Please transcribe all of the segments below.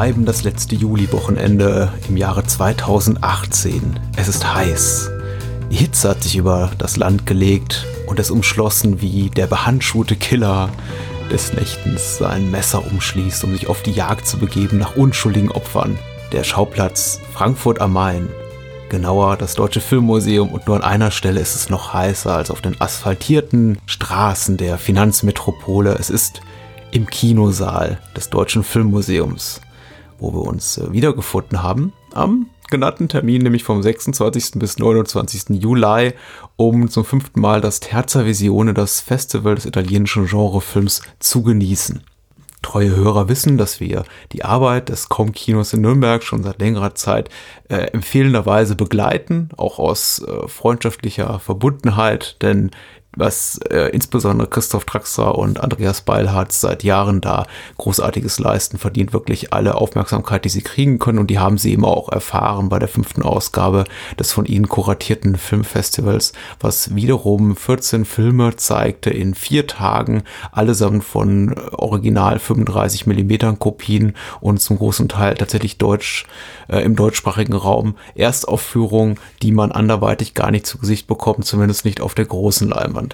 schreiben das letzte Juli-Wochenende im Jahre 2018. Es ist heiß. Die Hitze hat sich über das Land gelegt und es umschlossen wie der behandschuhte Killer des Nächtens sein Messer umschließt, um sich auf die Jagd zu begeben nach unschuldigen Opfern. Der Schauplatz Frankfurt am Main. Genauer das Deutsche Filmmuseum und nur an einer Stelle ist es noch heißer als auf den asphaltierten Straßen der Finanzmetropole. Es ist im Kinosaal des Deutschen Filmmuseums, wo wir uns äh, wiedergefunden haben am genannten Termin, nämlich vom 26. bis 29. Juli, um zum fünften Mal das Terza Visione, das Festival des italienischen Genrefilms, zu genießen. Treue Hörer wissen, dass wir die Arbeit des Com-Kinos in Nürnberg schon seit längerer Zeit äh, empfehlenderweise begleiten, auch aus äh, freundschaftlicher Verbundenheit, denn was äh, insbesondere Christoph Traxler und Andreas Beilharz seit Jahren da großartiges leisten, verdient wirklich alle Aufmerksamkeit, die sie kriegen können und die haben sie eben auch erfahren bei der fünften Ausgabe des von ihnen kuratierten Filmfestivals, was wiederum 14 Filme zeigte in vier Tagen, allesamt von original 35 Millimetern Kopien und zum großen Teil tatsächlich deutsch äh, im deutschsprachigen Raum Erstaufführungen, die man anderweitig gar nicht zu Gesicht bekommt, zumindest nicht auf der großen Leinwand.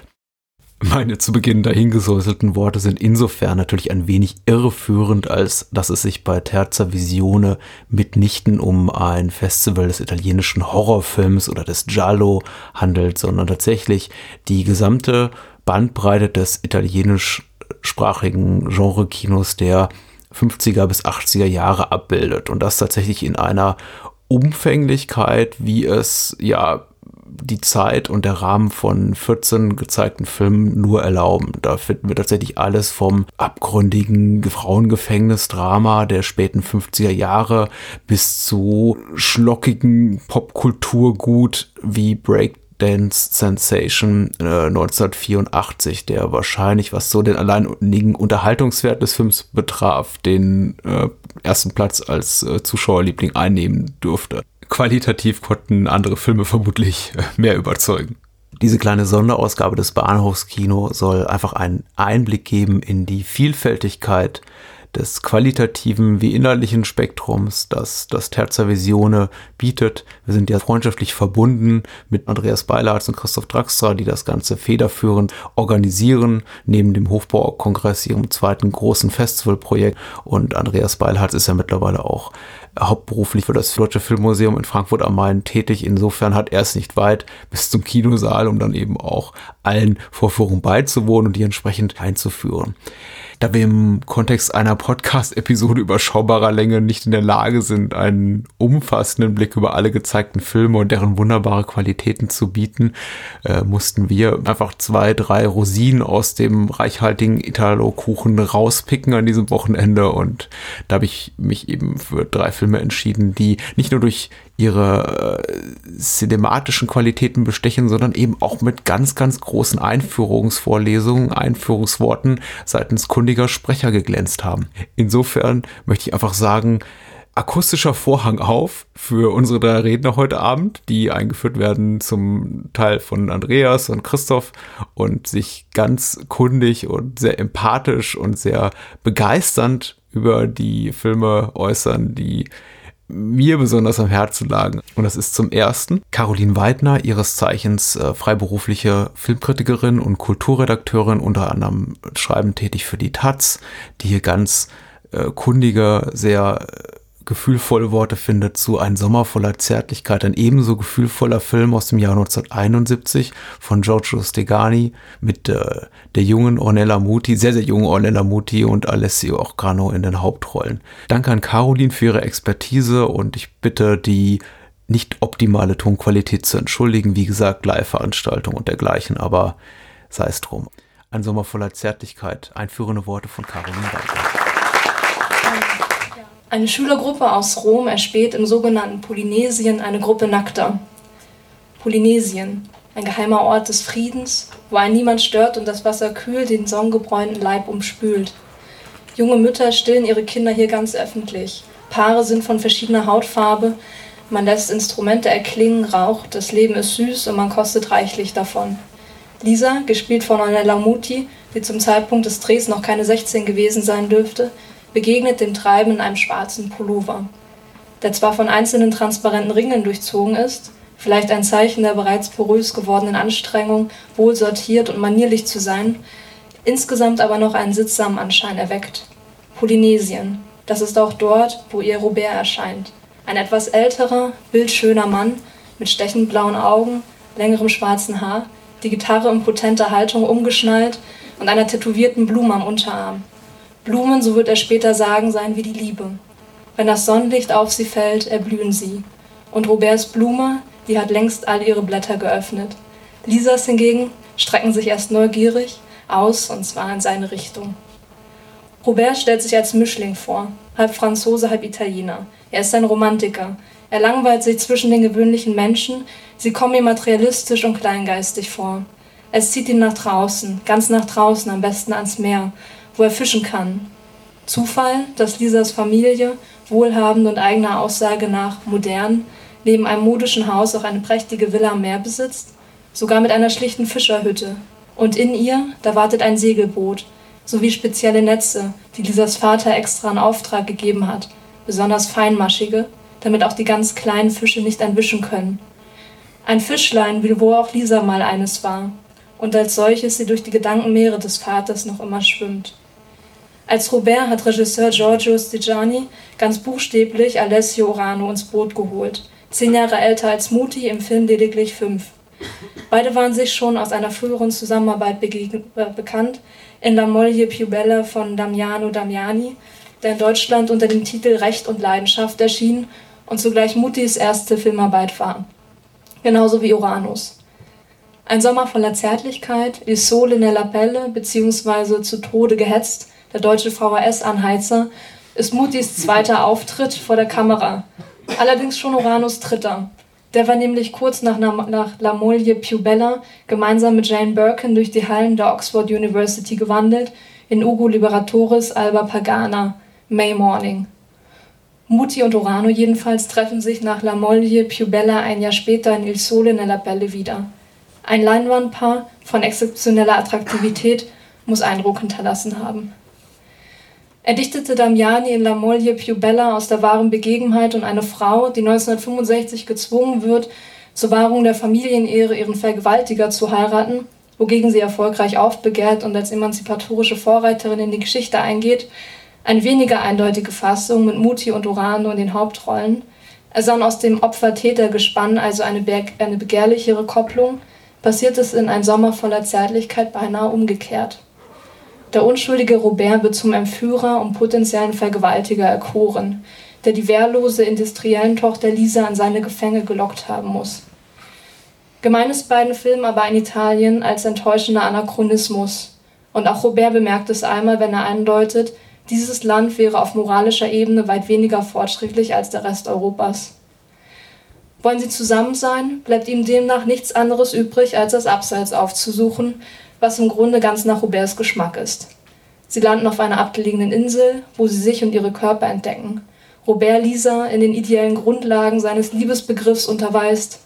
Meine zu Beginn dahingesäuselten Worte sind insofern natürlich ein wenig irreführend, als dass es sich bei Terza Visione mitnichten um ein Festival des italienischen Horrorfilms oder des Giallo handelt, sondern tatsächlich die gesamte Bandbreite des italienischsprachigen Genrekinos der 50er bis 80er Jahre abbildet. Und das tatsächlich in einer Umfänglichkeit, wie es ja die Zeit und der Rahmen von 14 gezeigten Filmen nur erlauben. Da finden wir tatsächlich alles vom abgründigen Frauengefängnisdrama der späten 50er Jahre bis zu schlockigen Popkulturgut wie Break Dance Sensation äh, 1984, der wahrscheinlich, was so den alleinigen Unterhaltungswert des Films betraf, den äh, ersten Platz als äh, Zuschauerliebling einnehmen dürfte qualitativ konnten andere Filme vermutlich äh, mehr überzeugen. Diese kleine Sonderausgabe des Bahnhofskino soll einfach einen Einblick geben in die Vielfältigkeit des qualitativen wie innerlichen Spektrums, das das Terza Visione bietet. Wir sind ja freundschaftlich verbunden mit Andreas Beilarts und Christoph Draxler, die das Ganze federführend organisieren, neben dem Hofbaukongress, ihrem zweiten großen Festivalprojekt. Und Andreas Beilharz ist ja mittlerweile auch hauptberuflich für das Deutsche Filmmuseum in Frankfurt am Main tätig. Insofern hat er es nicht weit bis zum Kinosaal, um dann eben auch allen Vorführungen beizuwohnen und die entsprechend einzuführen. Da wir im Kontext einer Podcast-Episode überschaubarer Länge nicht in der Lage sind, einen umfassenden Blick über alle gezeigten Filme und deren wunderbare Qualitäten zu bieten, äh, mussten wir einfach zwei, drei Rosinen aus dem reichhaltigen Italo-Kuchen rauspicken an diesem Wochenende. Und da habe ich mich eben für drei Filme entschieden, die nicht nur durch ihre äh, cinematischen Qualitäten bestechen, sondern eben auch mit ganz, ganz großen Einführungsvorlesungen, Einführungsworten seitens kundiger Sprecher geglänzt haben. Insofern möchte ich einfach sagen, akustischer Vorhang auf für unsere drei Redner heute Abend, die eingeführt werden zum Teil von Andreas und Christoph und sich ganz kundig und sehr empathisch und sehr begeisternd über die Filme äußern, die mir besonders am Herzen lagen. Und das ist zum ersten Caroline Weidner, ihres Zeichens äh, freiberufliche Filmkritikerin und Kulturredakteurin, unter anderem schreibend tätig für die Taz, die hier ganz äh, kundige, sehr äh, gefühlvolle Worte findet zu Ein Sommer voller Zärtlichkeit, ein ebenso gefühlvoller Film aus dem Jahr 1971 von Giorgio Stegani mit äh, der jungen Ornella Muti, sehr, sehr jungen Ornella Muti und Alessio Ocrano in den Hauptrollen. Danke an Caroline für ihre Expertise und ich bitte die nicht optimale Tonqualität zu entschuldigen. Wie gesagt, Live-Veranstaltung und dergleichen, aber sei es drum. Ein Sommer voller Zärtlichkeit. Einführende Worte von Caroline Weiter. Eine Schülergruppe aus Rom erspäht im sogenannten Polynesien eine Gruppe Nackter. Polynesien, ein geheimer Ort des Friedens, wo ein niemand stört und das Wasser kühl den sonnengebräunten Leib umspült. Junge Mütter stillen ihre Kinder hier ganz öffentlich. Paare sind von verschiedener Hautfarbe. Man lässt Instrumente erklingen, raucht, das Leben ist süß und man kostet reichlich davon. Lisa, gespielt von Ornella Muti, die zum Zeitpunkt des Drehs noch keine 16 gewesen sein dürfte, begegnet dem Treiben in einem schwarzen Pullover, der zwar von einzelnen transparenten Ringen durchzogen ist, vielleicht ein Zeichen der bereits porös gewordenen Anstrengung, wohl sortiert und manierlich zu sein, insgesamt aber noch einen sittsamen Anschein erweckt. Polynesien, das ist auch dort, wo ihr Robert erscheint. Ein etwas älterer, bildschöner Mann mit stechend blauen Augen, längerem schwarzen Haar, die Gitarre in potenter Haltung umgeschnallt und einer tätowierten Blume am Unterarm. Blumen, so wird er später sagen, seien wie die Liebe. Wenn das Sonnenlicht auf sie fällt, erblühen sie. Und Roberts Blume, die hat längst all ihre Blätter geöffnet. Lisas hingegen strecken sich erst neugierig aus, und zwar in seine Richtung. Robert stellt sich als Mischling vor, halb Franzose, halb Italiener. Er ist ein Romantiker. Er langweilt sich zwischen den gewöhnlichen Menschen, sie kommen ihm materialistisch und kleingeistig vor. Es zieht ihn nach draußen, ganz nach draußen, am besten ans Meer, wo er fischen kann. Zufall, dass Lisas Familie, wohlhabend und eigener Aussage nach modern, neben einem modischen Haus auch eine prächtige Villa am Meer besitzt, sogar mit einer schlichten Fischerhütte. Und in ihr, da wartet ein Segelboot, sowie spezielle Netze, die Lisas Vater extra in Auftrag gegeben hat, besonders feinmaschige, damit auch die ganz kleinen Fische nicht entwischen können. Ein Fischlein, wie wo auch Lisa mal eines war, und als solches sie durch die Gedankenmeere des Vaters noch immer schwimmt. Als Robert hat Regisseur Giorgio Stigiani ganz buchstäblich Alessio Orano ins Boot geholt, zehn Jahre älter als Muti, im Film lediglich fünf. Beide waren sich schon aus einer früheren Zusammenarbeit äh, bekannt, in La Moglie più bella von Damiano Damiani, der in Deutschland unter dem Titel Recht und Leidenschaft erschien und zugleich Mutis erste Filmarbeit war. Genauso wie Uranus. Ein Sommer voller Zärtlichkeit, Il Sole nella Pelle bzw. Zu Tode gehetzt, der deutsche VHS-Anheizer, ist Mutis zweiter Auftritt vor der Kamera – allerdings schon Uranus dritter. Der war nämlich kurz nach, nach La Moglie più bella gemeinsam mit Jane Birkin durch die Hallen der Oxford University gewandelt, in Ugo Liberatoris Alba Pagana, May Morning. Muti und Urano jedenfalls treffen sich nach La Moglie più bella ein Jahr später in Il Sole nella Belle wieder. Ein Leinwandpaar von exzeptioneller Attraktivität muss Eindruck hinterlassen haben. Er dichtete Damiani in La Moglie più bella aus der wahren Begebenheit und eine Frau, die 1965 gezwungen wird, zur Wahrung der Familienehre ihren Vergewaltiger zu heiraten, wogegen sie erfolgreich aufbegehrt und als emanzipatorische Vorreiterin in die Geschichte eingeht, eine weniger eindeutige Fassung mit Muti und Urano in den Hauptrollen. Er sah aus dem Opfer-Täter-Gespann also eine, eine begehrlichere Kopplung, passiert es in Ein Sommer voller Zärtlichkeit beinahe umgekehrt. Der unschuldige Robert wird zum Entführer und potenziellen Vergewaltiger erkoren, der die wehrlose Industriellentochter Lisa in seine Gefänge gelockt haben muss. Gemein ist beiden Filmen aber in Italien als enttäuschender Anachronismus. Und auch Robert bemerkt es einmal, wenn er andeutet, dieses Land wäre auf moralischer Ebene weit weniger fortschrittlich als der Rest Europas. Wollen sie zusammen sein, bleibt ihm demnach nichts anderes übrig, als das Abseits aufzusuchen, was im Grunde ganz nach Roberts Geschmack ist. Sie landen auf einer abgelegenen Insel, wo sie sich und ihre Körper entdecken. Robert Lisa in den ideellen Grundlagen seines Liebesbegriffs unterweist.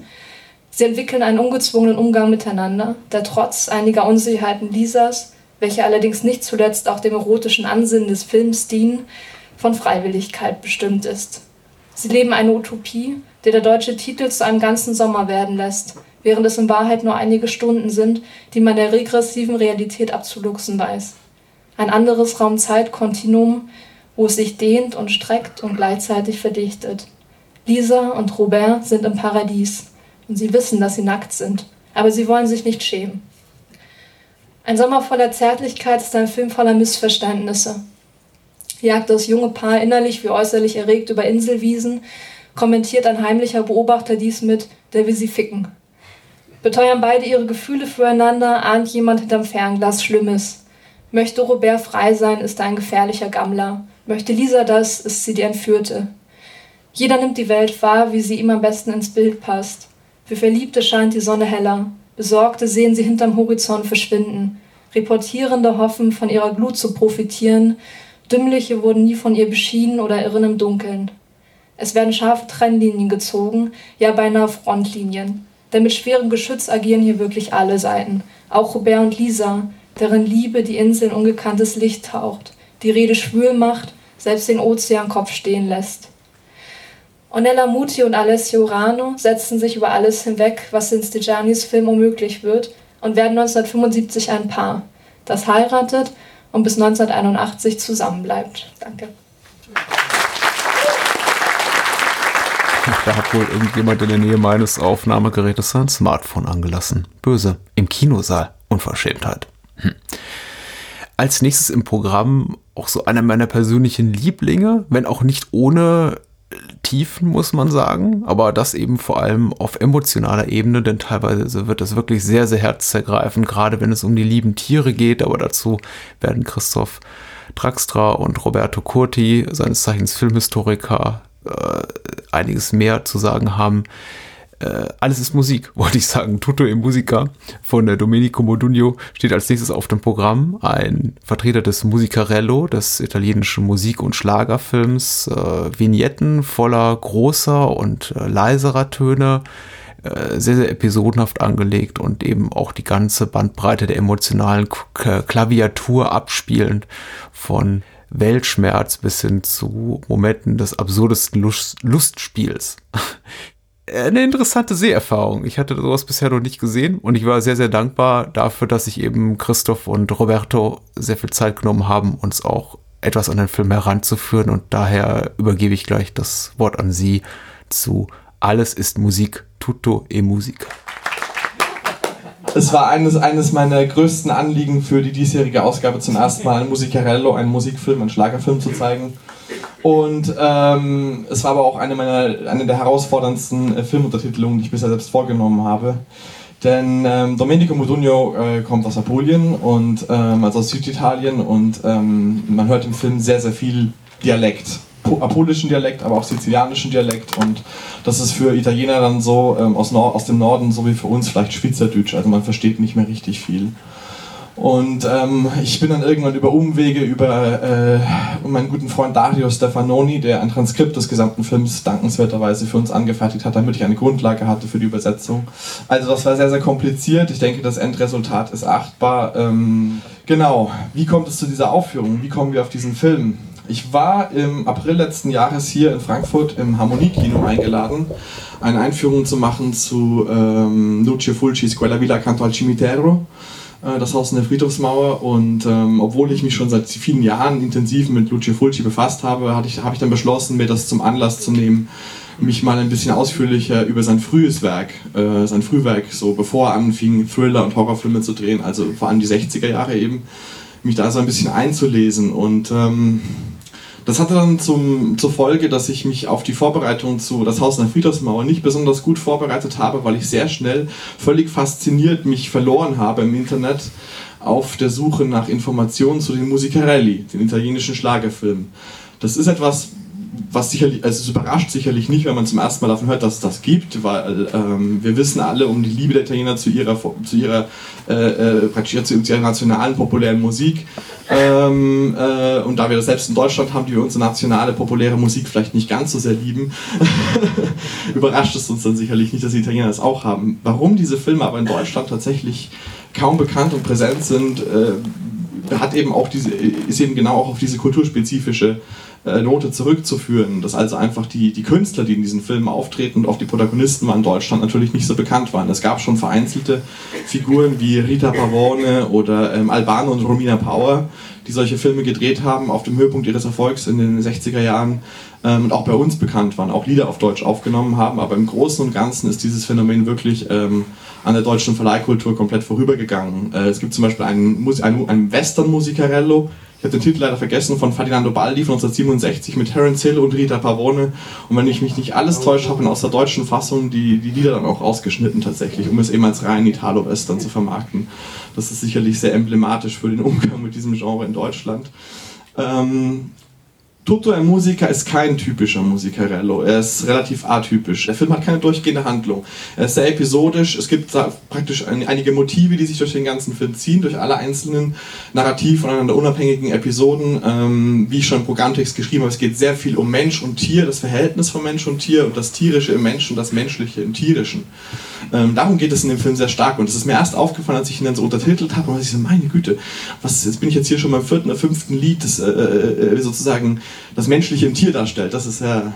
Sie entwickeln einen ungezwungenen Umgang miteinander, der trotz einiger Unsicherheiten Lisas, welche allerdings nicht zuletzt auch dem erotischen Ansinnen des Films dienen, von Freiwilligkeit bestimmt ist. Sie leben eine Utopie, die der deutsche Titel zu einem ganzen Sommer werden lässt, während es in Wahrheit nur einige Stunden sind, die man der regressiven Realität abzuluxen weiß. Ein anderes Raum-Zeit-Kontinuum, wo es sich dehnt und streckt und gleichzeitig verdichtet. Lisa und Robert sind im Paradies und sie wissen, dass sie nackt sind, aber sie wollen sich nicht schämen. Ein Sommer voller Zärtlichkeit ist ein Film voller Missverständnisse. Jagt das junge Paar innerlich wie äußerlich erregt über Inselwiesen, kommentiert ein heimlicher Beobachter dies mit, der will sie ficken. Beteuern beide ihre Gefühle füreinander, ahnt jemand hinterm Fernglas Schlimmes. Möchte Robert frei sein, ist er ein gefährlicher Gammler. Möchte Lisa das, ist sie die Entführte. Jeder nimmt die Welt wahr, wie sie ihm am besten ins Bild passt. Für Verliebte scheint die Sonne heller. Besorgte sehen sie hinterm Horizont verschwinden. Reportierende hoffen, von ihrer Glut zu profitieren. Dümmliche wurden nie von ihr beschieden oder irren im Dunkeln. Es werden scharfe Trennlinien gezogen, ja beinahe Frontlinien. Denn mit schwerem Geschütz agieren hier wirklich alle Seiten. Auch Robert und Lisa, deren Liebe die Insel in ungekanntes Licht taucht, die Rede schwül macht, selbst den Ozeankopf stehen lässt. Onella Muti und Alessio Rano setzen sich über alles hinweg, was in Stigianis Film unmöglich wird, und werden 1975 ein Paar, das heiratet und bis 1981 zusammenbleibt. Danke. Da hat wohl irgendjemand in der Nähe meines Aufnahmegerätes sein Smartphone angelassen. Böse. Im Kinosaal. Unverschämtheit. Hm. Als nächstes im Programm auch so einer meiner persönlichen Lieblinge, wenn auch nicht ohne Tiefen, muss man sagen, aber das eben vor allem auf emotionaler Ebene, denn teilweise wird das wirklich sehr, sehr herzzergreifend, gerade wenn es um die lieben Tiere geht, aber dazu werden Christoph Draxtra und Roberto Curti, seines Zeichens Filmhistoriker, äh, einiges mehr zu sagen haben. Äh, alles ist Musik, wollte ich sagen. Tutto e Musica von der Domenico Modugno steht als nächstes auf dem Programm. Ein Vertreter des Musicarello, des italienischen Musik- und Schlagerfilms. Äh, Vignetten voller großer und äh, leiserer Töne. Äh, sehr, sehr episodenhaft angelegt und eben auch die ganze Bandbreite der emotionalen Klaviatur abspielend von Weltschmerz bis hin zu Momenten des absurdesten Lust Lustspiels. Eine interessante Seherfahrung. Ich hatte sowas bisher noch nicht gesehen und ich war sehr, sehr dankbar dafür, dass sich eben Christoph und Roberto sehr viel Zeit genommen haben, uns auch etwas an den Film heranzuführen und daher übergebe ich gleich das Wort an Sie zu Alles ist Musik, tutto e musica es war eines, eines meiner größten Anliegen für die diesjährige Ausgabe zum ersten Mal ein Musicarello, einen Musikfilm, einen Schlagerfilm zu zeigen. Und ähm, es war aber auch eine, meiner, eine der herausforderndsten äh, Filmuntertitelungen, die ich bisher selbst vorgenommen habe. Denn ähm, Domenico Modugno äh, kommt aus Apulien und ähm, also aus Süditalien und ähm, man hört im Film sehr, sehr viel Dialekt apulischen Dialekt, aber auch sizilianischen Dialekt und das ist für Italiener dann so ähm, aus, Nord aus dem Norden so wie für uns vielleicht Schweizerdeutsch, also man versteht nicht mehr richtig viel. Und ähm, ich bin dann irgendwann über Umwege über äh, meinen guten Freund Dario Stefanoni, der ein Transkript des gesamten Films dankenswerterweise für uns angefertigt hat, damit ich eine Grundlage hatte für die Übersetzung. Also das war sehr, sehr kompliziert. Ich denke, das Endresultat ist achtbar. Ähm, genau, wie kommt es zu dieser Aufführung? Wie kommen wir auf diesen Film? Ich war im April letzten Jahres hier in Frankfurt im Harmoniekino eingeladen, eine Einführung zu machen zu ähm, Lucio Fulcis Quella Villa Canto al Cimitero, äh, das Haus in der Friedhofsmauer. Und ähm, obwohl ich mich schon seit vielen Jahren intensiv mit Lucio Fulci befasst habe, habe ich, dann beschlossen, mir das zum Anlass zu nehmen, mich mal ein bisschen ausführlicher über sein frühes Werk, äh, sein Frühwerk, so bevor er anfing, Thriller und Horrorfilme zu drehen, also vor allem die 60er Jahre eben, mich da so ein bisschen einzulesen. Und ähm, das hatte dann zum, zur Folge, dass ich mich auf die Vorbereitung zu Das Haus in der Friedhofsmauer nicht besonders gut vorbereitet habe, weil ich sehr schnell völlig fasziniert mich verloren habe im Internet auf der Suche nach Informationen zu den Musicarelli, den italienischen Schlagerfilmen. Das ist etwas, was sicherlich, also es überrascht sicherlich nicht, wenn man zum ersten Mal davon hört, dass es das gibt, weil ähm, wir wissen alle um die Liebe der Italiener zu ihrer, zu ihrer, äh, äh, praktisch zu ihrer nationalen populären Musik. Ähm, äh, und da wir das selbst in Deutschland haben, die wir unsere nationale populäre Musik vielleicht nicht ganz so sehr lieben, überrascht es uns dann sicherlich nicht, dass die Italiener das auch haben. Warum diese Filme aber in Deutschland tatsächlich kaum bekannt und präsent sind, äh, hat eben auch diese, ist eben genau auch auf diese kulturspezifische Note zurückzuführen, dass also einfach die, die Künstler, die in diesen Filmen auftreten und auch die Protagonisten waren in Deutschland natürlich nicht so bekannt waren. Es gab schon vereinzelte Figuren wie Rita Pavone oder ähm, Albano und Romina Power, die solche Filme gedreht haben auf dem Höhepunkt ihres Erfolgs in den 60er Jahren ähm, und auch bei uns bekannt waren, auch Lieder auf Deutsch aufgenommen haben. Aber im Großen und Ganzen ist dieses Phänomen wirklich ähm, an der deutschen Verleihkultur komplett vorübergegangen. Äh, es gibt zum Beispiel einen, einen, einen Western-Musicarello, ich habe den Titel leider vergessen, von Ferdinando Baldi von 1967 mit Terence Hill und Rita Pavone. Und wenn ich mich nicht alles täusche, habe ich aus der deutschen Fassung die, die Lieder dann auch ausgeschnitten tatsächlich, um es eben als rein Italo-Western zu vermarkten. Das ist sicherlich sehr emblematisch für den Umgang mit diesem Genre in Deutschland. Ähm, Toto ein Musiker ist kein typischer Musicarello. Er ist relativ atypisch. Der Film hat keine durchgehende Handlung. Er ist sehr episodisch. Es gibt praktisch einige Motive, die sich durch den ganzen Film ziehen, durch alle einzelnen narrativ voneinander unabhängigen Episoden. Ähm, wie ich schon im Programmtext geschrieben habe, es geht sehr viel um Mensch und Tier, das Verhältnis von Mensch und Tier und das Tierische im Menschen, das Menschliche im Tierischen. Ähm, darum geht es in dem Film sehr stark. Und es ist mir erst aufgefallen, als ich ihn dann so untertitelt habe, und ich so, meine Güte, was, jetzt bin ich jetzt hier schon beim vierten oder fünften Lied, das äh, äh, äh sozusagen das Menschliche im Tier darstellt. Das ist ja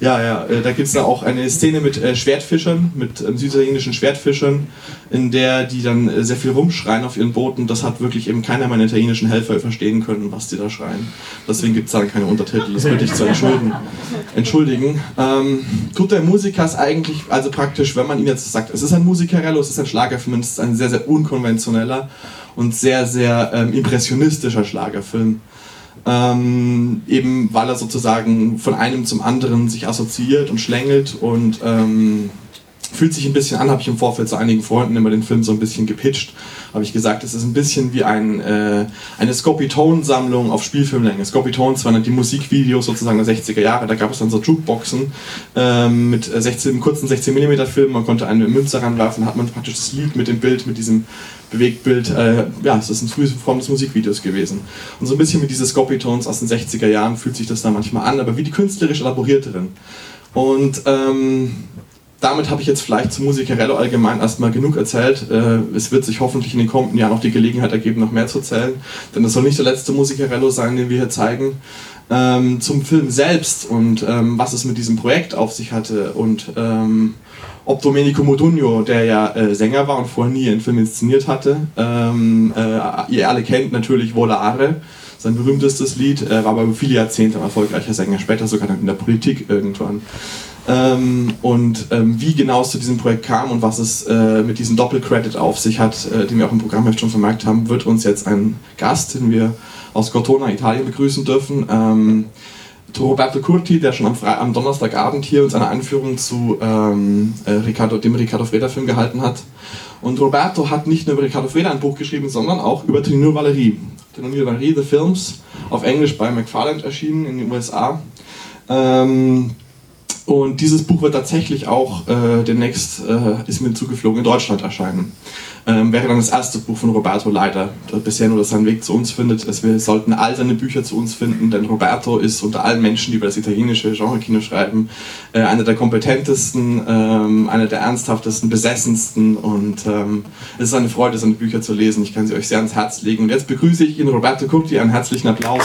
ja, ja, äh, da gibt es da auch eine Szene mit äh, Schwertfischern, mit ähm, süditalienischen Schwertfischern, in der die dann äh, sehr viel rumschreien auf ihren Booten. Das hat wirklich eben keiner meiner italienischen Helfer verstehen können, was die da schreien. Deswegen gibt es da keine Untertitel, das würde ich zu entschuldigen. entschuldigen. Ähm, Tut der Musiker ist eigentlich, also praktisch, wenn man ihn jetzt sagt, es ist ein Musikerello, es ist ein Schlagerfilm, es ist ein sehr, sehr unkonventioneller und sehr, sehr ähm, impressionistischer Schlagerfilm ähm, eben weil er sozusagen von einem zum anderen sich assoziiert und schlängelt und ähm, fühlt sich ein bisschen an, habe ich im Vorfeld zu einigen Freunden immer den Film so ein bisschen gepitcht, habe ich gesagt, es ist ein bisschen wie ein, äh, eine Scopitone-Sammlung auf Spielfilmlänge. Scopitones waren die Musikvideos sozusagen der 60er Jahre, da gab es dann so Jukeboxen ähm, mit 16, kurzen 16mm Filmen, man konnte eine Münze ranwerfen, hat man praktisch das Lied mit dem Bild, mit diesem Bewegtbild, äh, ja, es ist eine frühe Form des Musikvideos gewesen. Und so ein bisschen mit diese Scopitones aus den 60er Jahren fühlt sich das da manchmal an, aber wie die künstlerisch elaborierte drin. Und ähm, damit habe ich jetzt vielleicht zu Musikerello allgemein erstmal genug erzählt. Äh, es wird sich hoffentlich in den kommenden Jahren noch die Gelegenheit ergeben, noch mehr zu erzählen, denn das soll nicht der letzte Musikerello sein, den wir hier zeigen. Ähm, zum Film selbst und ähm, was es mit diesem Projekt auf sich hatte und ähm, ob Domenico Modugno, der ja äh, Sänger war und vorher nie einen Film inszeniert hatte, ähm, äh, ihr alle kennt natürlich Volare, sein berühmtestes Lied, äh, war aber über viele Jahrzehnte ein erfolgreicher Sänger, später sogar in der Politik irgendwann. Ähm, und ähm, wie genau es zu diesem Projekt kam und was es äh, mit diesem Doppelcredit auf sich hat, äh, den wir auch im Programmheft schon vermerkt haben, wird uns jetzt ein Gast, den wir aus Cortona, Italien begrüßen dürfen. Ähm, Roberto Curti, der schon am, Fre am Donnerstagabend hier uns eine Einführung zu ähm, äh, Ricardo, dem Ricardo Freda Film gehalten hat. Und Roberto hat nicht nur über Ricardo Freda ein Buch geschrieben, sondern auch über Trinur Valerie. Trinur Valerie, The Films, auf Englisch bei McFarland erschienen in den USA. Ähm, und dieses Buch wird tatsächlich auch äh, demnächst, äh, ist mir zugeflogen, in Deutschland erscheinen. Ähm, wäre dann das erste Buch von Roberto leider, der bisher nur seinen Weg zu uns findet. Also wir sollten all seine Bücher zu uns finden, denn Roberto ist unter allen Menschen, die über das italienische Genre-Kino schreiben, äh, einer der kompetentesten, ähm, einer der ernsthaftesten, besessensten und ähm, es ist eine Freude, seine Bücher zu lesen. Ich kann sie euch sehr ans Herz legen. Und jetzt begrüße ich ihn, Roberto Curti, einen herzlichen Applaus.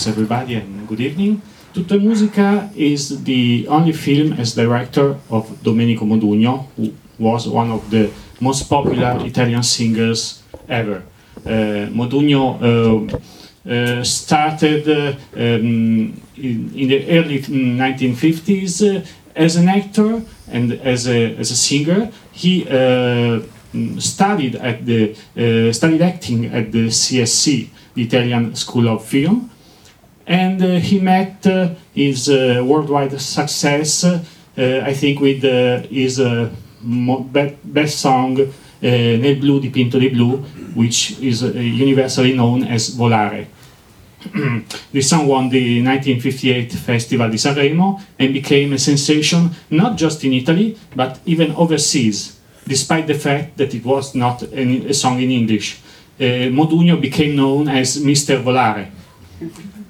Thanks everybody and good evening. Tutta Musica is the only film as director of Domenico Modugno, who was one of the most popular Italian singers ever. Uh, Modugno uh, uh, started uh, um, in, in, the early 1950s uh, as an actor and as a, as a singer. He uh, studied at the studied acting at the CSC, the Italian School of Film, and uh, he met uh, his uh, worldwide success, I think, with his best song Nel blu dipinto di blu, which is universally known as Volare. the song won the 1958 Festival di Sanremo and became a sensation not just in Italy but even overseas, despite the fact that it was not a song in English. Uh, Modugno became known as Mr. Volare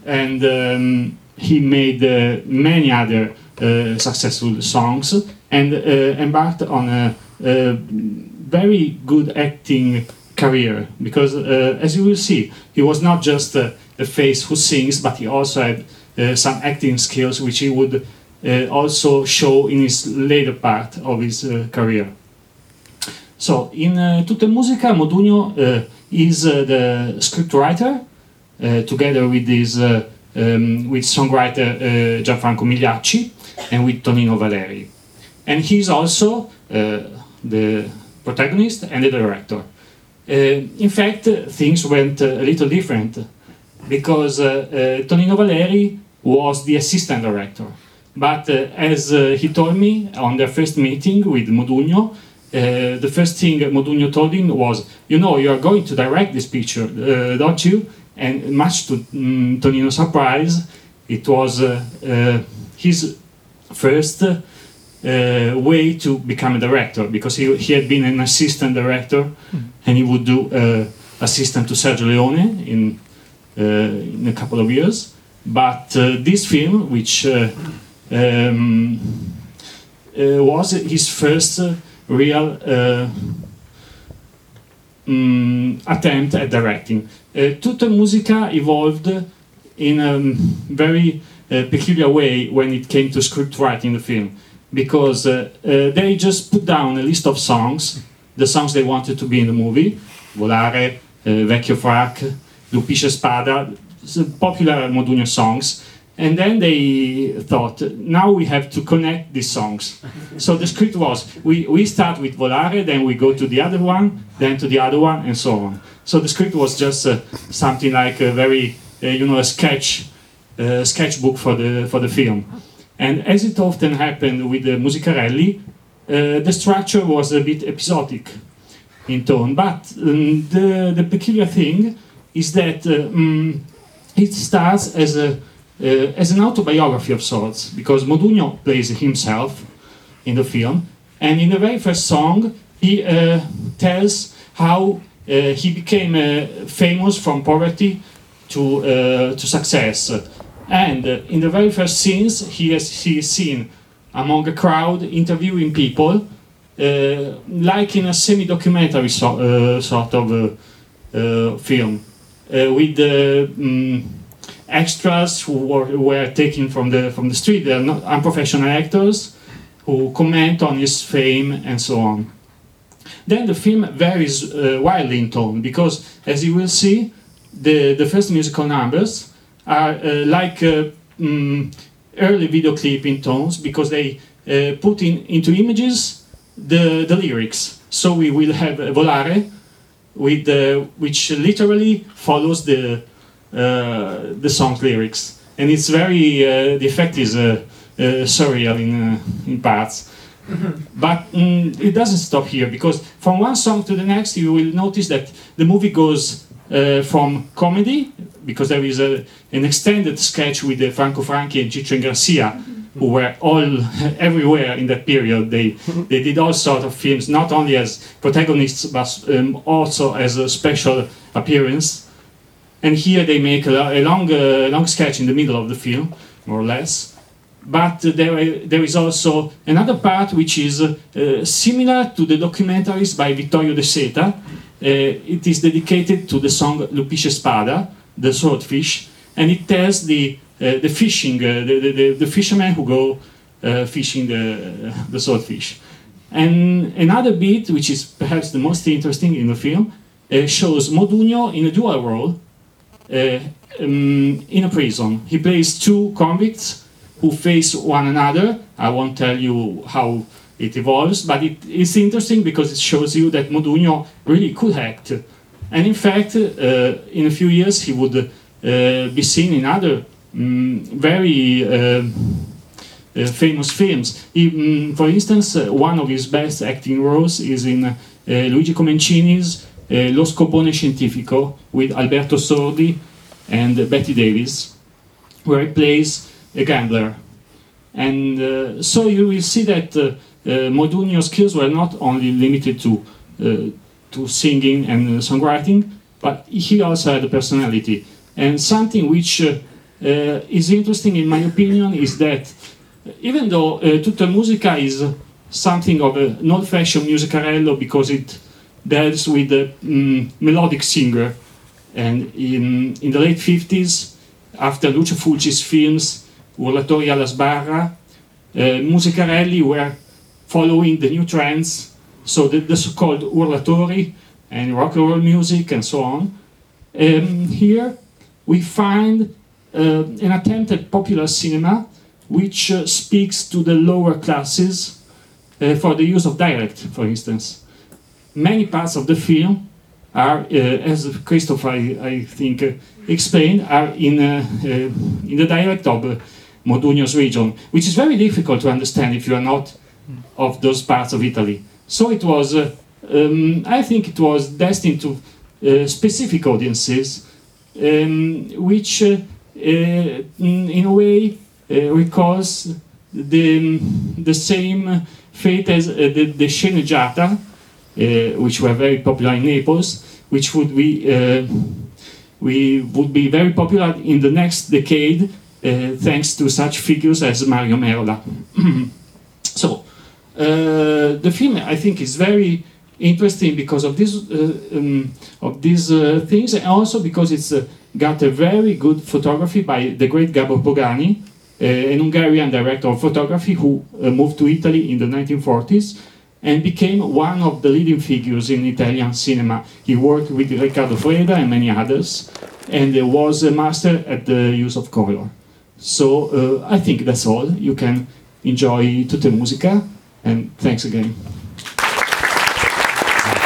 and um, he made uh, many other uh, successful songs and uh, embarked on a, a, very good acting career because, uh, as you will see, he was not just uh, the face who sings, but he also had uh, some acting skills which he would also show in his later part of his career. So, in uh, Tutte Musica, Modugno is the scriptwriter uh, together with his uh, um, with songwriter uh, Gianfranco Migliacci and with Tonino Valeri. And he's also the protagonist and the director. in fact, things went a little different because Tonino Valeri was the assistant director. But uh, as uh, he told me on their first meeting with Modugno, uh, the first thing Modugno told him was, You know, you are going to direct this picture, don't you? And much to um, Tonino's surprise, it was uh, uh, his first uh, way to become a director because he, he had been an assistant director mm. and he would do assistant to Sergio Leone in, in a couple of years. But this film, which um, was his first real um, attempt at directing. Uh, Tutta Musica evolved in a very uh, peculiar way when it came to script writing the film, because uh, they just put down a list of songs, the songs they wanted to be in the movie, Volare, Vecchio Frac, Lupisce Spada, popular Modugno songs, and then they thought, now we have to connect these songs. so the script was, we, we start with Volare, then we go to the other one, then to the other one, and so on. So the script was just uh, something like a very, uh, you know, a sketch, uh, sketchbook for the, for the film. And as it often happened with the Musicarelli, uh, the structure was a bit episodic in tone. But um, the, the peculiar thing is that um, it starts as a as an autobiography of sorts, because Modugno plays himself in the film, and in the very first song, he uh, tells how uh, he became uh, famous from poverty to, uh, to success. And uh, in the very first scenes, he, has, he is seen among a crowd interviewing people, like in a semi documentary so, sort of film, with the um, extras who were, were taken from the from the street. They are not unprofessional actors who comment on his fame and so on. Then the film varies uh, wildly in tone because, as you will see, the the first musical numbers are uh, like um, early video clip in tones because they uh, put in into images the the lyrics. So we will have Volare, with which literally follows the uh, the song's lyrics, and it's very uh, the effect is uh, surreal in in parts. but mm, it doesn't stop here because from one song to the next you will notice that the movie goes uh, from comedy because there is a, an extended sketch with uh, Franco Franchi and Ciccio Garcia who were all everywhere in that period. They they did all sorts of films not only as protagonists but um, also as a special appearance and here they make a, a long, uh, long sketch in the middle of the film, more or less. But uh, there, there is also another part which is uh, similar to the documentaries by Vittorio De Seta. it is dedicated to the song Lupice Spada, the swordfish, and it tells the, the fishing, the, the, the, fishermen who go fishing the, the swordfish. And another bit, which is perhaps the most interesting in the film, uh, shows Modugno in a dual role uh, um, in a prison. He plays two convicts who face one another. I won't tell you how it evolves, but it is interesting because it shows you that Modugno really could act. And in fact, uh, in a few years, he would uh, be seen in other um, very uh, uh, famous films. He, um, for instance, uh, one of his best acting roles is in Luigi Comencini's eh, Lo Scopone Scientifico with Alberto Sordi and Betty Davis, where he plays a gambler. And uh, so you will see that uh, uh, Modugno's skills were not only limited to, to singing and songwriting, but he also had a personality. And something which uh, uh, is interesting, in my opinion, is that even though uh, Tutta Musica is something of an old-fashioned musicarello because it deals with the um, melodic singer. And in, in the late 50s, after Lucio Fulci's films, Urlatori alla sbarra, uh, Musicarelli were following the new trends, so the, the so-called urlatori and rock and roll music and so on. Um, here we find uh, an attempt at popular cinema which uh, speaks to the lower classes uh, for the use of dialect, for instance many parts of the film are, uh, as Christoph, I, I think, uh, explained, are in, uh, in the dialect of Modugno's region, which is very difficult to understand if you are not of those parts of Italy. So it was, um, I think it was destined to specific audiences, um, which in a way recalls the, the same fate as uh, the, the sceneggiata, uh, which were very popular in Naples, which would be uh, we would be very popular in the next decade uh, thanks to such figures as Mario Merola. so the film, I think, is very interesting because of this uh, um, of these uh, things, and also because it's uh, got a very good photography by the great Gabor Bogani, uh, an Hungarian director of photography who uh, moved to Italy in the 1940s and became one of the leading figures in Italian cinema. He worked with Riccardo Freda and many others, and was a master at the use of color. So I think that's all. You can enjoy Tutte Musica, and thanks again.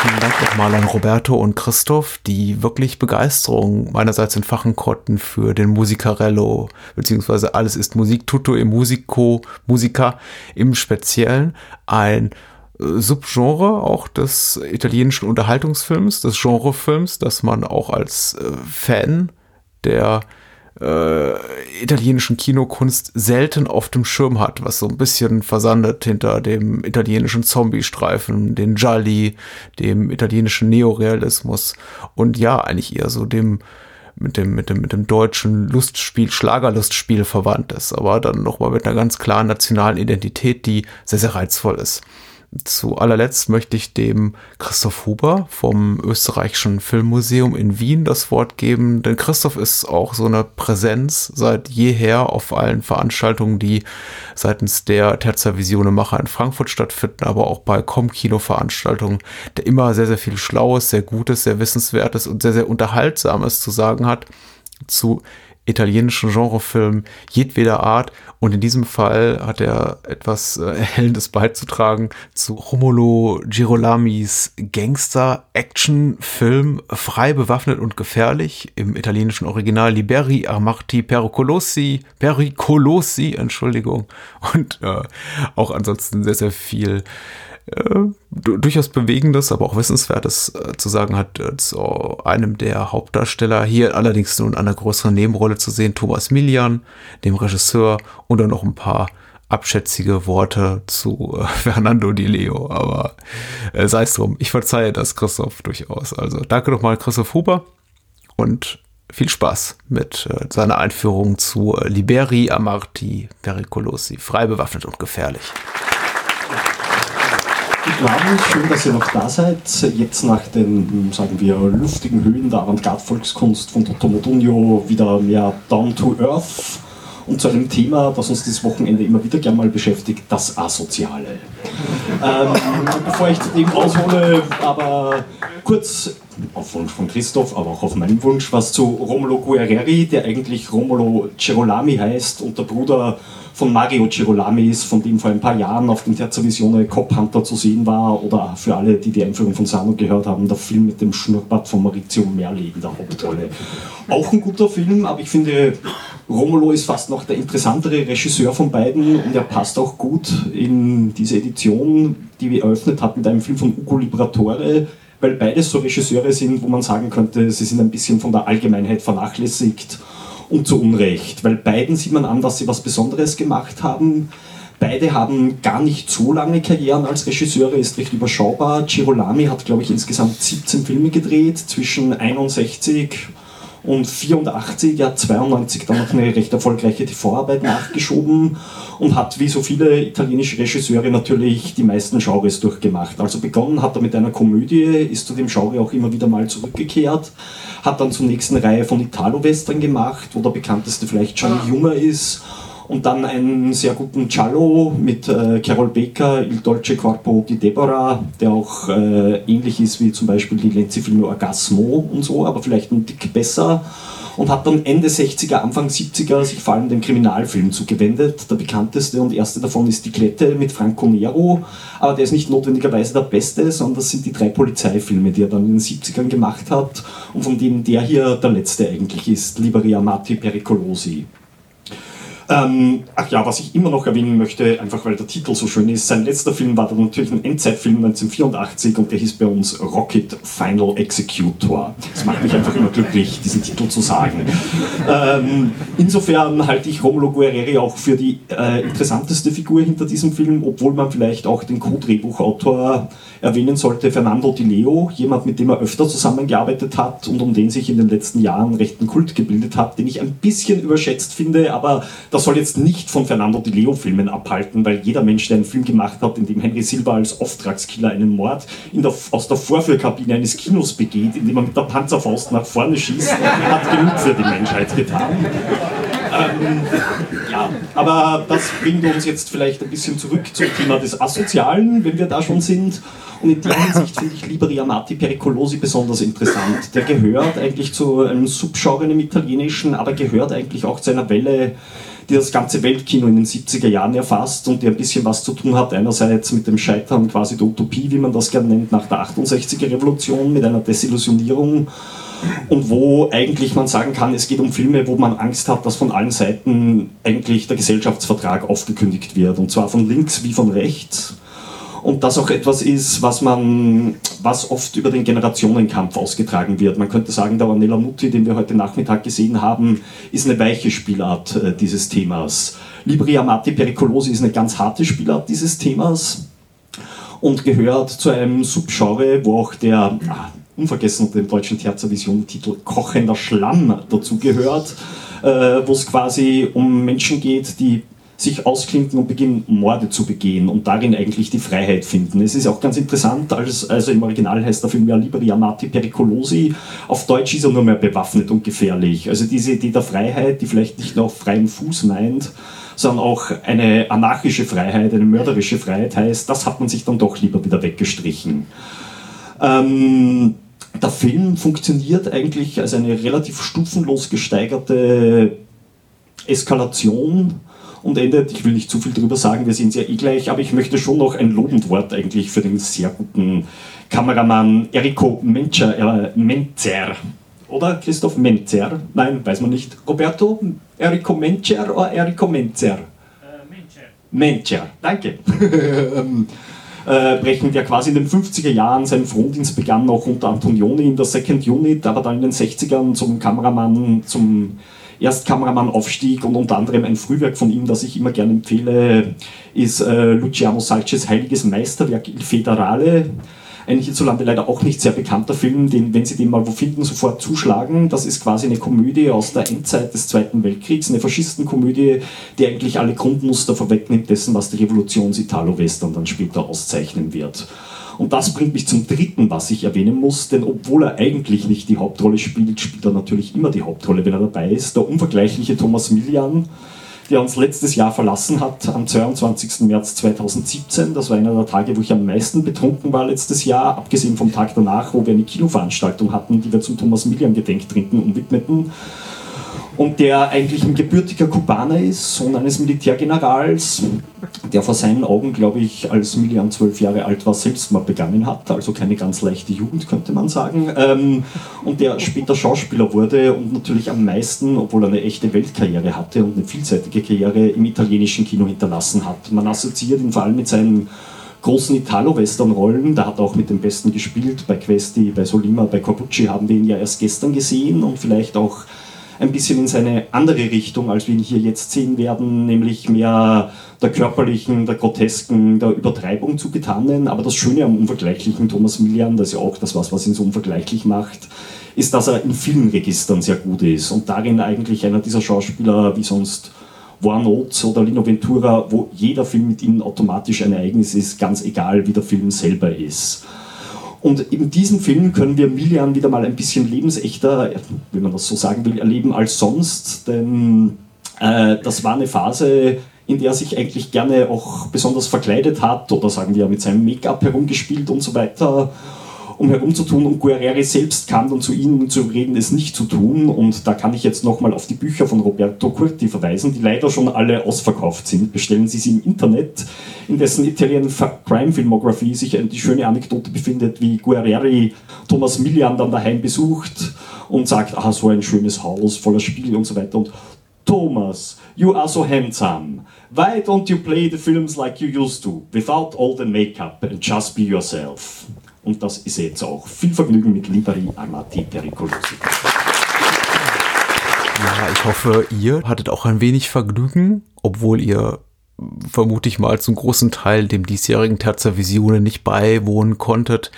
Vielen Dank nochmal an Roberto und Christoph, die wirklich Begeisterung meinerseits entfachen konnten für den Musicarello, beziehungsweise alles ist Musik, tutto e musico, Musica im Speziellen. Ein Subgenre auch des italienischen Unterhaltungsfilms, des Genrefilms, das man auch als äh, Fan der äh, italienischen Kinokunst selten auf dem Schirm hat, was so ein bisschen versandet hinter dem italienischen Zombie-Streifen, den Gialli, dem italienischen Neorealismus und ja, eigentlich eher so dem mit dem, mit dem, mit dem deutschen Lustspiel, Schlagerlustspiel verwandt ist, aber dann nochmal mit einer ganz klaren nationalen Identität, die sehr, sehr reizvoll ist. Zu allerletzt möchte ich dem Christoph Huber vom Österreichischen Filmmuseum in Wien das Wort geben, denn Christoph ist auch so eine Präsenz seit jeher auf allen Veranstaltungen, die seitens der Terza Visione Macher in Frankfurt stattfinden, aber auch bei Com-Kino-Veranstaltungen, der immer sehr, sehr viel Schlaues, sehr Gutes, sehr Wissenswertes und sehr, sehr Unterhaltsames zu sagen hat zu italienischen Genrefilmen jedweder Art. Und in diesem Fall hat er etwas äh, Erhellendes beizutragen zu Romulo Girolamis Gangster-Action-Film Frei, bewaffnet und gefährlich im italienischen Original Liberi Armati Pericolosi, Pericolosi, Entschuldigung. Und äh, auch ansonsten sehr, sehr viel durchaus Bewegendes, aber auch Wissenswertes äh, zu sagen hat äh, zu einem der Hauptdarsteller. Hier allerdings nur in einer größeren Nebenrolle zu sehen, Thomas Milian, dem Regisseur, und dann noch ein paar abschätzige Worte zu äh, Fernando Di Leo. Aber äh, sei es drum, ich verzeihe das Christoph durchaus. Also danke nochmal Christoph Huber und viel Spaß mit äh, seiner Einführung zu Liberi Amarti Pericolosi, frei bewaffnet und gefährlich. Guten Abend, schön, dass ihr noch da seid. Jetzt nach den, sagen wir, luftigen Höhen der Avantgarde-Volkskunst von Dr. Modugno wieder mehr down to earth und zu einem Thema, das uns dieses Wochenende immer wieder gern mal beschäftigt, das Asoziale. Ähm, bevor ich zu dem aushole, aber kurz auf Wunsch von Christoph, aber auch auf meinen Wunsch, was zu Romolo Guerreri, der eigentlich Romolo Girolami heißt und der Bruder von Mario Girolami ist, von dem vor ein paar Jahren auf dem Terza Visione Cop Hunter zu sehen war oder für alle, die die Einführung von Sano gehört haben, der Film mit dem Schnurrbart von Maurizio Merli in der Hauptrolle. Auch ein guter Film, aber ich finde, Romolo ist fast noch der interessantere Regisseur von beiden und er passt auch gut in diese Edition, die wir eröffnet hat mit einem Film von Ugo Liberatore, weil beides so Regisseure sind, wo man sagen könnte, sie sind ein bisschen von der Allgemeinheit vernachlässigt und zu Unrecht, weil beiden sieht man an, dass sie was Besonderes gemacht haben. Beide haben gar nicht so lange Karrieren als Regisseure, ist recht überschaubar. Girolami hat, glaube ich, insgesamt 17 Filme gedreht, zwischen 61 und 84, ja 92 dann noch eine recht erfolgreiche TV-Arbeit nachgeschoben und hat wie so viele italienische Regisseure natürlich die meisten Genres durchgemacht. Also begonnen hat er mit einer Komödie, ist zu dem Genre auch immer wieder mal zurückgekehrt, hat dann zur nächsten Reihe von Italo-Western gemacht, wo der bekannteste vielleicht Johnny Junger ist und dann einen sehr guten Giallo mit äh, Carol Baker, Il Dolce Corpo di Deborah, der auch äh, ähnlich ist wie zum Beispiel die Lenzi-Filme Orgasmo und so, aber vielleicht ein Tick besser. Und hat dann Ende 60er, Anfang 70er sich vor allem dem Kriminalfilm zugewendet. Der bekannteste und erste davon ist Die Klette mit Franco Nero, aber der ist nicht notwendigerweise der beste, sondern das sind die drei Polizeifilme, die er dann in den 70ern gemacht hat und von denen der hier der letzte eigentlich ist, Liberia Matti Pericolosi. Ähm, ach ja, was ich immer noch erwähnen möchte, einfach weil der Titel so schön ist, sein letzter Film war dann natürlich ein Endzeitfilm 1984 und der hieß bei uns Rocket Final Executor. Das macht mich einfach immer glücklich, diesen Titel zu sagen. Ähm, insofern halte ich Romulo Guerreri auch für die äh, interessanteste Figur hinter diesem Film, obwohl man vielleicht auch den Co-Drehbuchautor erwähnen sollte, Fernando Di Leo, jemand, mit dem er öfter zusammengearbeitet hat und um den sich in den letzten Jahren rechten Kult gebildet hat, den ich ein bisschen überschätzt finde, aber das soll jetzt nicht von Fernando Di Leo Filmen abhalten, weil jeder Mensch, der einen Film gemacht hat, in dem Henry Silva als Auftragskiller einen Mord der, aus der Vorführkabine eines Kinos begeht, indem er mit der Panzerfaust nach vorne schießt, hat genug für die Menschheit getan. Ähm, ja, aber das bringt uns jetzt vielleicht ein bisschen zurück zum Thema des Asozialen, wenn wir da schon sind. Und in der Hinsicht finde ich Liberi Amati Pericolosi besonders interessant. Der gehört eigentlich zu einem Subgenre im Italienischen, aber gehört eigentlich auch zu einer Welle, die das ganze Weltkino in den 70er Jahren erfasst und die ein bisschen was zu tun hat. Einerseits mit dem Scheitern quasi der Utopie, wie man das gerne nennt, nach der 68er Revolution, mit einer Desillusionierung und wo eigentlich man sagen kann, es geht um Filme, wo man Angst hat, dass von allen Seiten eigentlich der Gesellschaftsvertrag aufgekündigt wird und zwar von links wie von rechts und das auch etwas ist, was man, was oft über den Generationenkampf ausgetragen wird. Man könnte sagen, der Ornella Mutti, den wir heute Nachmittag gesehen haben, ist eine weiche Spielart äh, dieses Themas. Libri Amati Pericolosi ist eine ganz harte Spielart dieses Themas und gehört zu einem Subgenre, wo auch der ah, unvergessen unter dem deutschen Terza-Vision Titel Kochender Schlamm dazugehört, äh, wo es quasi um Menschen geht, die sich ausklinken und beginnen, Morde zu begehen und darin eigentlich die Freiheit finden. Es ist auch ganz interessant, als, also im Original heißt der Film ja Liberi Amati Pericolosi, auf Deutsch ist er nur mehr bewaffnet und gefährlich. Also diese Idee der Freiheit, die vielleicht nicht nur auf freiem Fuß meint, sondern auch eine anarchische Freiheit, eine mörderische Freiheit heißt, das hat man sich dann doch lieber wieder weggestrichen. Ähm, der Film funktioniert eigentlich als eine relativ stufenlos gesteigerte Eskalation und endet, ich will nicht zu viel darüber sagen, wir es ja eh gleich, aber ich möchte schon noch ein Lobendwort eigentlich für den sehr guten Kameramann Eriko Mencher, äh, Menzer. Oder Christoph Menzer? Nein, weiß man nicht. Roberto, Eriko Mencher oder Eriko Menzer? Äh, Mencher. Mencher, danke. Ähm, äh, brechen, der quasi in den 50er Jahren seinen Frontdienst begann, auch unter Antonioni in der Second Unit, aber dann in den 60ern zum Kameramann, zum Erstkameramann aufstieg und unter anderem ein Frühwerk von ihm, das ich immer gerne empfehle, ist äh, Luciano Salces heiliges Meisterwerk Il Federale. Ein hierzulande leider auch nicht sehr bekannter Film, den, wenn Sie den mal wo finden, sofort zuschlagen. Das ist quasi eine Komödie aus der Endzeit des Zweiten Weltkriegs, eine Faschistenkomödie, die eigentlich alle Grundmuster vorwegnimmt dessen, was die Revolutions-Italo-Western dann später auszeichnen wird. Und das bringt mich zum dritten, was ich erwähnen muss, denn obwohl er eigentlich nicht die Hauptrolle spielt, spielt er natürlich immer die Hauptrolle, wenn er dabei ist. Der unvergleichliche Thomas Millian, der uns letztes Jahr verlassen hat, am 22. März 2017. Das war einer der Tage, wo ich am meisten betrunken war letztes Jahr, abgesehen vom Tag danach, wo wir eine Kinoveranstaltung hatten, die wir zum Thomas Millian Gedenktrinken umwidmeten und der eigentlich ein gebürtiger Kubaner ist, Sohn eines Militärgenerals, der vor seinen Augen, glaube ich, als Milian zwölf Jahre alt war, Selbstmord begangen hat, also keine ganz leichte Jugend, könnte man sagen, ähm, und der später Schauspieler wurde und natürlich am meisten, obwohl er eine echte Weltkarriere hatte und eine vielseitige Karriere im italienischen Kino hinterlassen hat. Man assoziiert ihn vor allem mit seinen großen Italo-Western-Rollen. Da hat er auch mit den Besten gespielt. Bei Questi, bei Solima, bei Corbucci haben wir ihn ja erst gestern gesehen und vielleicht auch ein bisschen in seine andere Richtung, als wir ihn hier jetzt sehen werden, nämlich mehr der körperlichen, der grotesken, der Übertreibung zugetanen. Aber das Schöne am unvergleichlichen Thomas Millian, das ist ja auch das, was, was ihn so unvergleichlich macht, ist, dass er in vielen Registern sehr gut ist und darin eigentlich einer dieser Schauspieler wie sonst Warren oder Lino Ventura, wo jeder Film mit ihnen automatisch ein Ereignis ist, ganz egal wie der Film selber ist. Und in diesem Film können wir Milian wieder mal ein bisschen lebensechter, wenn man das so sagen will, erleben als sonst. Denn äh, das war eine Phase, in der er sich eigentlich gerne auch besonders verkleidet hat oder sagen wir mit seinem Make-up herumgespielt und so weiter um herumzutun und Guerrero selbst kam dann zu ihnen zu reden, es nicht zu tun. Und da kann ich jetzt nochmal auf die Bücher von Roberto Curti verweisen, die leider schon alle ausverkauft sind. Bestellen Sie sie im Internet, in dessen Italian Crime Filmography sich die schöne Anekdote befindet, wie Guerreri Thomas Millian dann daheim besucht und sagt, ah, so ein schönes Haus voller Spiele und so weiter. Und Thomas, you are so handsome. Why don't you play the films like you used to, without all the makeup and just be yourself? Und das ist jetzt auch. Viel Vergnügen mit Liberi Amati Pericolosi. Ja, ich hoffe, ihr hattet auch ein wenig Vergnügen, obwohl ihr vermute ich mal zum großen Teil dem diesjährigen Terza Visione nicht beiwohnen konntet.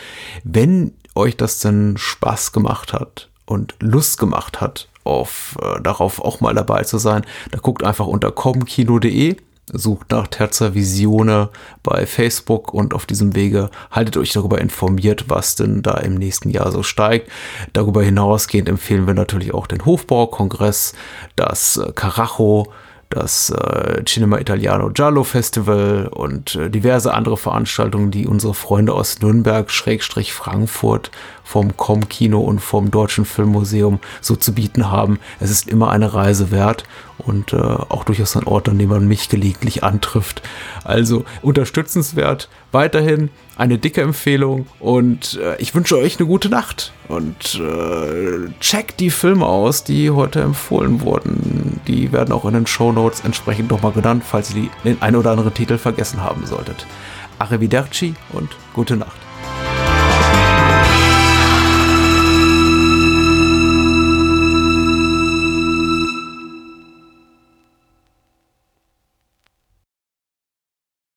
Wenn euch das denn Spaß gemacht hat und Lust gemacht hat auf, äh, darauf auch mal dabei zu sein, da guckt einfach unter comkino.de sucht nach Terza Visione bei Facebook und auf diesem Wege haltet euch darüber informiert, was denn da im nächsten Jahr so steigt. Darüber hinausgehend empfehlen wir natürlich auch den Hofbaukongress, das äh, Carajo, das äh, Cinema Italiano Giallo Festival und äh, diverse andere Veranstaltungen, die unsere Freunde aus Nürnberg, Schrägstrich Frankfurt vom Com-Kino und vom Deutschen Filmmuseum so zu bieten haben. Es ist immer eine Reise wert und äh, auch durchaus ein Ort, an dem man mich gelegentlich antrifft. Also unterstützenswert. Weiterhin eine dicke Empfehlung und äh, ich wünsche euch eine gute Nacht und äh, checkt die Filme aus, die heute empfohlen wurden. Die werden auch in den Show Notes entsprechend nochmal genannt, falls ihr den ein oder anderen Titel vergessen haben solltet. Arrivederci und gute Nacht.